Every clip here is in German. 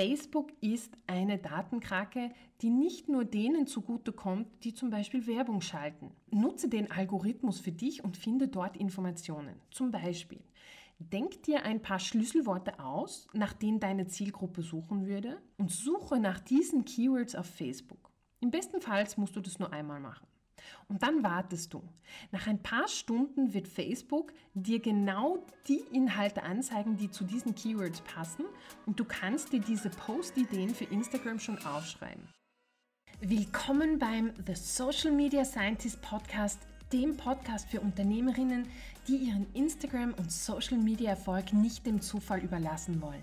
Facebook ist eine Datenkrake, die nicht nur denen zugutekommt, die zum Beispiel Werbung schalten. Nutze den Algorithmus für dich und finde dort Informationen. Zum Beispiel, denk dir ein paar Schlüsselworte aus, nach denen deine Zielgruppe suchen würde und suche nach diesen Keywords auf Facebook. Im besten Fall musst du das nur einmal machen. Und dann wartest du. Nach ein paar Stunden wird Facebook dir genau die Inhalte anzeigen, die zu diesen Keywords passen und du kannst dir diese Post-Ideen für Instagram schon aufschreiben. Willkommen beim The Social Media Scientist Podcast, dem Podcast für Unternehmerinnen, die ihren Instagram- und Social-Media-Erfolg nicht dem Zufall überlassen wollen.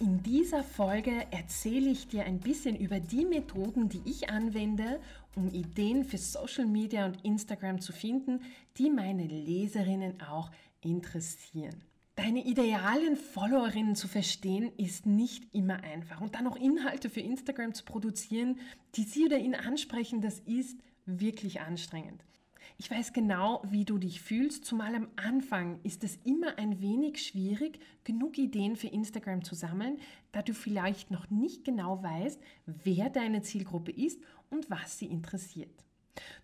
In dieser Folge erzähle ich dir ein bisschen über die Methoden, die ich anwende, um Ideen für Social Media und Instagram zu finden, die meine Leserinnen auch interessieren. Deine idealen Followerinnen zu verstehen ist nicht immer einfach. Und dann noch Inhalte für Instagram zu produzieren, die sie oder ihn ansprechen, das ist wirklich anstrengend. Ich weiß genau, wie du dich fühlst, zumal am Anfang ist es immer ein wenig schwierig, genug Ideen für Instagram zu sammeln, da du vielleicht noch nicht genau weißt, wer deine Zielgruppe ist und was sie interessiert.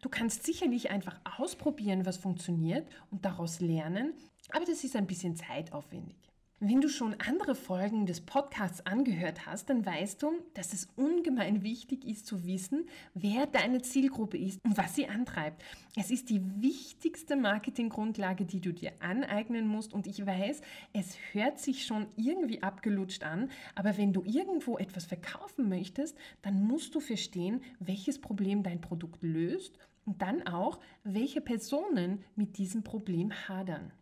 Du kannst sicherlich einfach ausprobieren, was funktioniert und daraus lernen, aber das ist ein bisschen zeitaufwendig. Wenn du schon andere Folgen des Podcasts angehört hast, dann weißt du, dass es ungemein wichtig ist zu wissen, wer deine Zielgruppe ist und was sie antreibt. Es ist die wichtigste Marketinggrundlage, die du dir aneignen musst und ich weiß, es hört sich schon irgendwie abgelutscht an, aber wenn du irgendwo etwas verkaufen möchtest, dann musst du verstehen, welches Problem dein Produkt löst und dann auch, welche Personen mit diesem Problem hadern.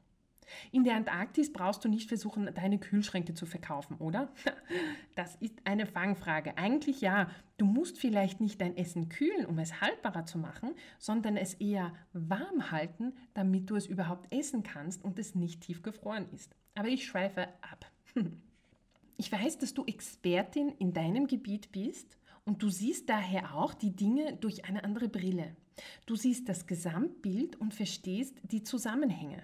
In der Antarktis brauchst du nicht versuchen, deine Kühlschränke zu verkaufen, oder? Das ist eine Fangfrage. Eigentlich ja, du musst vielleicht nicht dein Essen kühlen, um es haltbarer zu machen, sondern es eher warm halten, damit du es überhaupt essen kannst und es nicht tiefgefroren ist. Aber ich schweife ab. Ich weiß, dass du Expertin in deinem Gebiet bist und du siehst daher auch die Dinge durch eine andere Brille. Du siehst das Gesamtbild und verstehst die Zusammenhänge.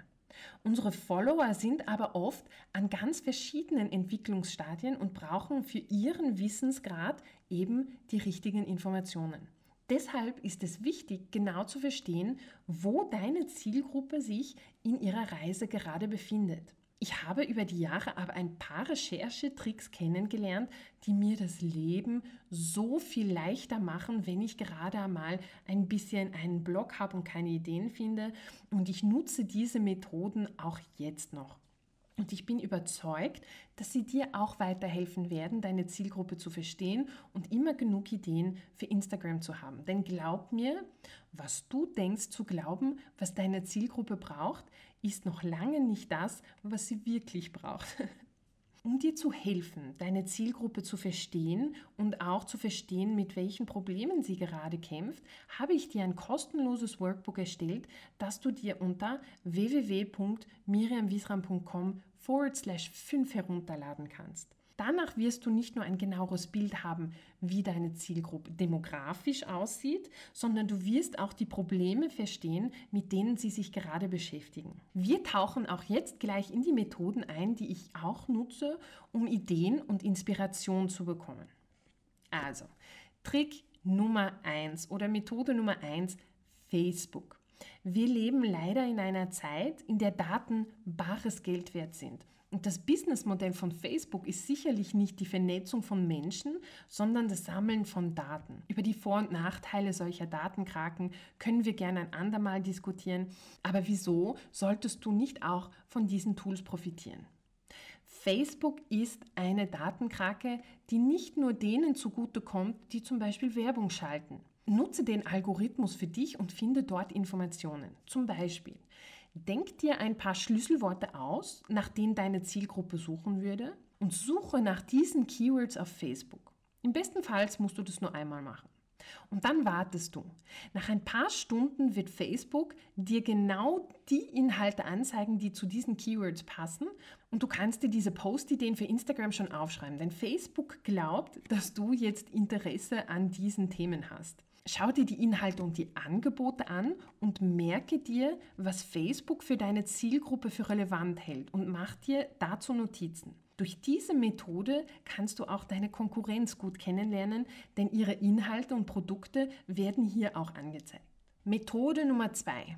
Unsere Follower sind aber oft an ganz verschiedenen Entwicklungsstadien und brauchen für ihren Wissensgrad eben die richtigen Informationen. Deshalb ist es wichtig, genau zu verstehen, wo deine Zielgruppe sich in ihrer Reise gerade befindet. Ich habe über die Jahre aber ein paar Recherchetricks kennengelernt, die mir das Leben so viel leichter machen, wenn ich gerade einmal ein bisschen einen Blog habe und keine Ideen finde. Und ich nutze diese Methoden auch jetzt noch. Und ich bin überzeugt, dass sie dir auch weiterhelfen werden, deine Zielgruppe zu verstehen und immer genug Ideen für Instagram zu haben. Denn glaub mir, was du denkst zu glauben, was deine Zielgruppe braucht, ist noch lange nicht das, was sie wirklich braucht. Um dir zu helfen, deine Zielgruppe zu verstehen und auch zu verstehen, mit welchen Problemen sie gerade kämpft, habe ich dir ein kostenloses Workbook erstellt, das du dir unter www.miriamwiesram.com forward slash 5 herunterladen kannst. Danach wirst du nicht nur ein genaueres Bild haben, wie deine Zielgruppe demografisch aussieht, sondern du wirst auch die Probleme verstehen, mit denen sie sich gerade beschäftigen. Wir tauchen auch jetzt gleich in die Methoden ein, die ich auch nutze, um Ideen und Inspiration zu bekommen. Also, Trick Nummer eins oder Methode Nummer eins: Facebook. Wir leben leider in einer Zeit, in der Daten bares Geld wert sind. Und das Businessmodell von Facebook ist sicherlich nicht die Vernetzung von Menschen, sondern das Sammeln von Daten. Über die Vor- und Nachteile solcher Datenkraken können wir gerne ein andermal diskutieren. Aber wieso solltest du nicht auch von diesen Tools profitieren? Facebook ist eine Datenkrake, die nicht nur denen zugutekommt, die zum Beispiel Werbung schalten. Nutze den Algorithmus für dich und finde dort Informationen. Zum Beispiel, denk dir ein paar Schlüsselworte aus, nach denen deine Zielgruppe suchen würde und suche nach diesen Keywords auf Facebook. Im besten Fall musst du das nur einmal machen. Und dann wartest du. Nach ein paar Stunden wird Facebook dir genau die Inhalte anzeigen, die zu diesen Keywords passen. Und du kannst dir diese Post-Ideen für Instagram schon aufschreiben. Denn Facebook glaubt, dass du jetzt Interesse an diesen Themen hast. Schau dir die Inhalte und die Angebote an und merke dir, was Facebook für deine Zielgruppe für relevant hält und mach dir dazu Notizen. Durch diese Methode kannst du auch deine Konkurrenz gut kennenlernen, denn ihre Inhalte und Produkte werden hier auch angezeigt. Methode Nummer zwei: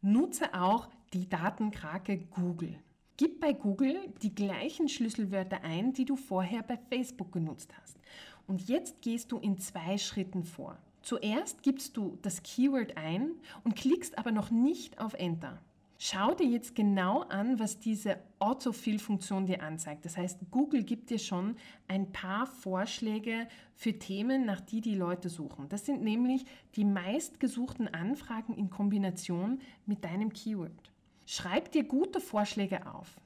Nutze auch die Datenkrake Google. Gib bei Google die gleichen Schlüsselwörter ein, die du vorher bei Facebook genutzt hast. Und jetzt gehst du in zwei Schritten vor. Zuerst gibst du das Keyword ein und klickst aber noch nicht auf Enter. Schau dir jetzt genau an, was diese Autofill-Funktion dir anzeigt. Das heißt, Google gibt dir schon ein paar Vorschläge für Themen, nach die die Leute suchen. Das sind nämlich die meistgesuchten Anfragen in Kombination mit deinem Keyword. Schreib dir gute Vorschläge auf.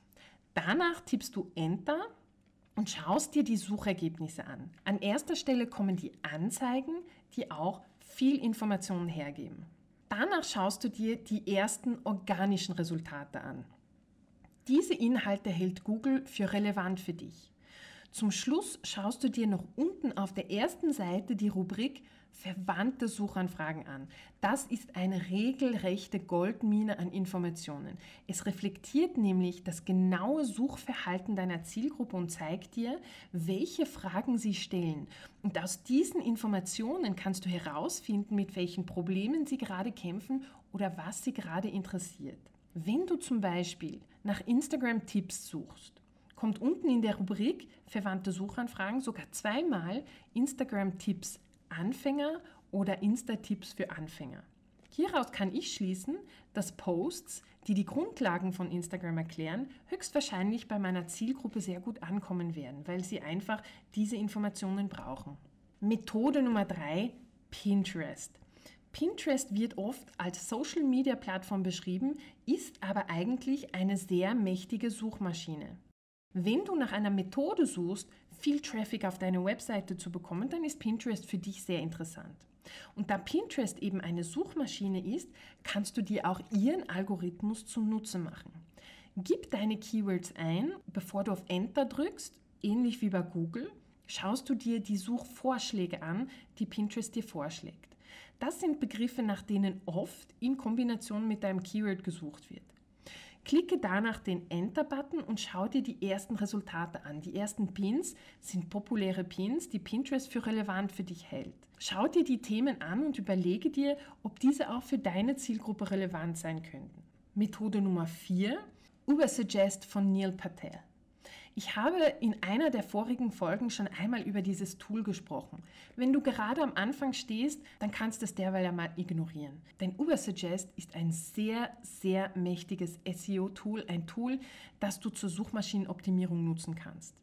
Danach tippst du Enter und schaust dir die Suchergebnisse an. An erster Stelle kommen die Anzeigen, die auch viel Informationen hergeben. Danach schaust du dir die ersten organischen Resultate an. Diese Inhalte hält Google für relevant für dich. Zum Schluss schaust du dir noch unten auf der ersten Seite die Rubrik verwandte Suchanfragen an. Das ist eine regelrechte Goldmine an Informationen. Es reflektiert nämlich das genaue Suchverhalten deiner Zielgruppe und zeigt dir, welche Fragen sie stellen. Und aus diesen Informationen kannst du herausfinden, mit welchen Problemen sie gerade kämpfen oder was sie gerade interessiert. Wenn du zum Beispiel nach Instagram-Tipps suchst, kommt unten in der Rubrik verwandte Suchanfragen sogar zweimal Instagram-Tipps Anfänger oder Insta-Tipps für Anfänger. Hieraus kann ich schließen, dass Posts, die die Grundlagen von Instagram erklären, höchstwahrscheinlich bei meiner Zielgruppe sehr gut ankommen werden, weil sie einfach diese Informationen brauchen. Methode Nummer drei: Pinterest. Pinterest wird oft als Social-Media-Plattform beschrieben, ist aber eigentlich eine sehr mächtige Suchmaschine. Wenn du nach einer Methode suchst, viel Traffic auf deine Webseite zu bekommen, dann ist Pinterest für dich sehr interessant. Und da Pinterest eben eine Suchmaschine ist, kannst du dir auch ihren Algorithmus zunutze machen. Gib deine Keywords ein, bevor du auf Enter drückst, ähnlich wie bei Google, schaust du dir die Suchvorschläge an, die Pinterest dir vorschlägt. Das sind Begriffe, nach denen oft in Kombination mit deinem Keyword gesucht wird. Klicke danach den Enter-Button und schau dir die ersten Resultate an. Die ersten Pins sind populäre Pins, die Pinterest für relevant für dich hält. Schau dir die Themen an und überlege dir, ob diese auch für deine Zielgruppe relevant sein könnten. Methode Nummer 4, Ubersuggest von Neil Patel. Ich habe in einer der vorigen Folgen schon einmal über dieses Tool gesprochen. Wenn du gerade am Anfang stehst, dann kannst du es derweil ja mal ignorieren. Denn Ubersuggest ist ein sehr, sehr mächtiges SEO-Tool, ein Tool, das du zur Suchmaschinenoptimierung nutzen kannst.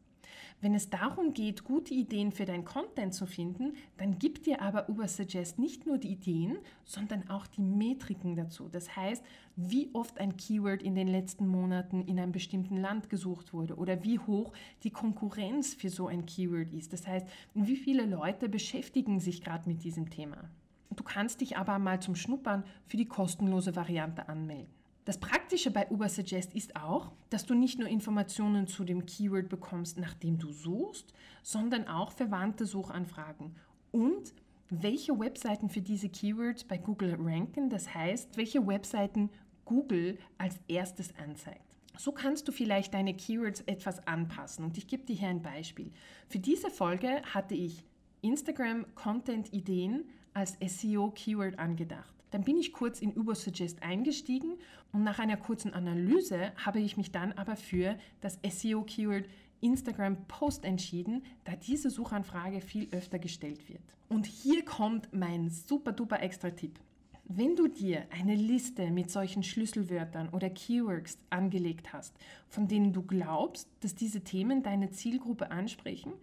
Wenn es darum geht, gute Ideen für dein Content zu finden, dann gibt dir aber Ubersuggest nicht nur die Ideen, sondern auch die Metriken dazu. Das heißt, wie oft ein Keyword in den letzten Monaten in einem bestimmten Land gesucht wurde oder wie hoch die Konkurrenz für so ein Keyword ist. Das heißt, wie viele Leute beschäftigen sich gerade mit diesem Thema. Du kannst dich aber mal zum Schnuppern für die kostenlose Variante anmelden. Das Praktische bei Ubersuggest ist auch, dass du nicht nur Informationen zu dem Keyword bekommst, nach dem du suchst, sondern auch verwandte Suchanfragen und welche Webseiten für diese Keywords bei Google ranken, das heißt, welche Webseiten Google als erstes anzeigt. So kannst du vielleicht deine Keywords etwas anpassen und ich gebe dir hier ein Beispiel. Für diese Folge hatte ich Instagram Content Ideen als SEO Keyword angedacht. Dann bin ich kurz in Ubersuggest eingestiegen und nach einer kurzen Analyse habe ich mich dann aber für das SEO-Keyword Instagram Post entschieden, da diese Suchanfrage viel öfter gestellt wird. Und hier kommt mein super duper extra Tipp. Wenn du dir eine Liste mit solchen Schlüsselwörtern oder Keywords angelegt hast, von denen du glaubst, dass diese Themen deine Zielgruppe ansprechen,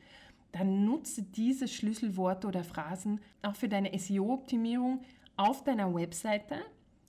dann nutze diese Schlüsselworte oder Phrasen auch für deine SEO-Optimierung auf deiner Webseite,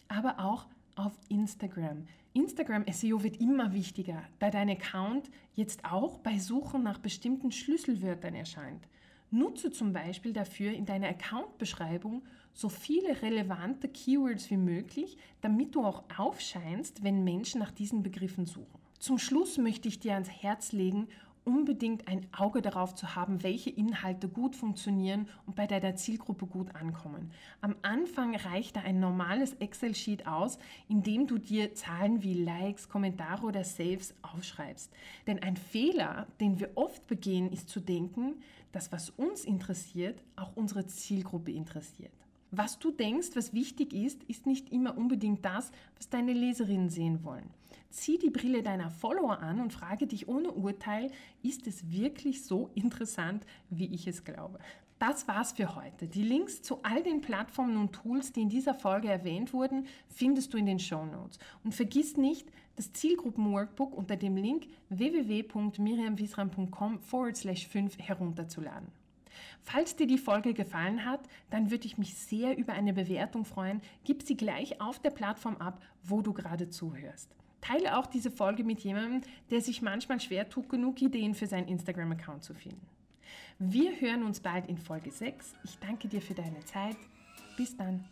aber auch auf Instagram. Instagram SEO wird immer wichtiger, da dein Account jetzt auch bei Suchen nach bestimmten Schlüsselwörtern erscheint. Nutze zum Beispiel dafür in deiner Account-Beschreibung so viele relevante Keywords wie möglich, damit du auch aufscheinst, wenn Menschen nach diesen Begriffen suchen. Zum Schluss möchte ich dir ans Herz legen, unbedingt ein Auge darauf zu haben, welche Inhalte gut funktionieren und bei deiner Zielgruppe gut ankommen. Am Anfang reicht da ein normales Excel-Sheet aus, in dem du dir Zahlen wie Likes, Kommentare oder Saves aufschreibst. Denn ein Fehler, den wir oft begehen, ist zu denken, dass was uns interessiert, auch unsere Zielgruppe interessiert. Was du denkst, was wichtig ist, ist nicht immer unbedingt das, was deine Leserinnen sehen wollen. Zieh die Brille deiner Follower an und frage dich ohne Urteil, ist es wirklich so interessant, wie ich es glaube? Das war's für heute. Die Links zu all den Plattformen und Tools, die in dieser Folge erwähnt wurden, findest du in den Show Notes. Und vergiss nicht, das Zielgruppen-Workbook unter dem Link www.miriamwiesram.com forward slash 5 herunterzuladen. Falls dir die Folge gefallen hat, dann würde ich mich sehr über eine Bewertung freuen. Gib sie gleich auf der Plattform ab, wo du gerade zuhörst. Teile auch diese Folge mit jemandem, der sich manchmal schwer tut, genug Ideen für seinen Instagram-Account zu finden. Wir hören uns bald in Folge 6. Ich danke dir für deine Zeit. Bis dann.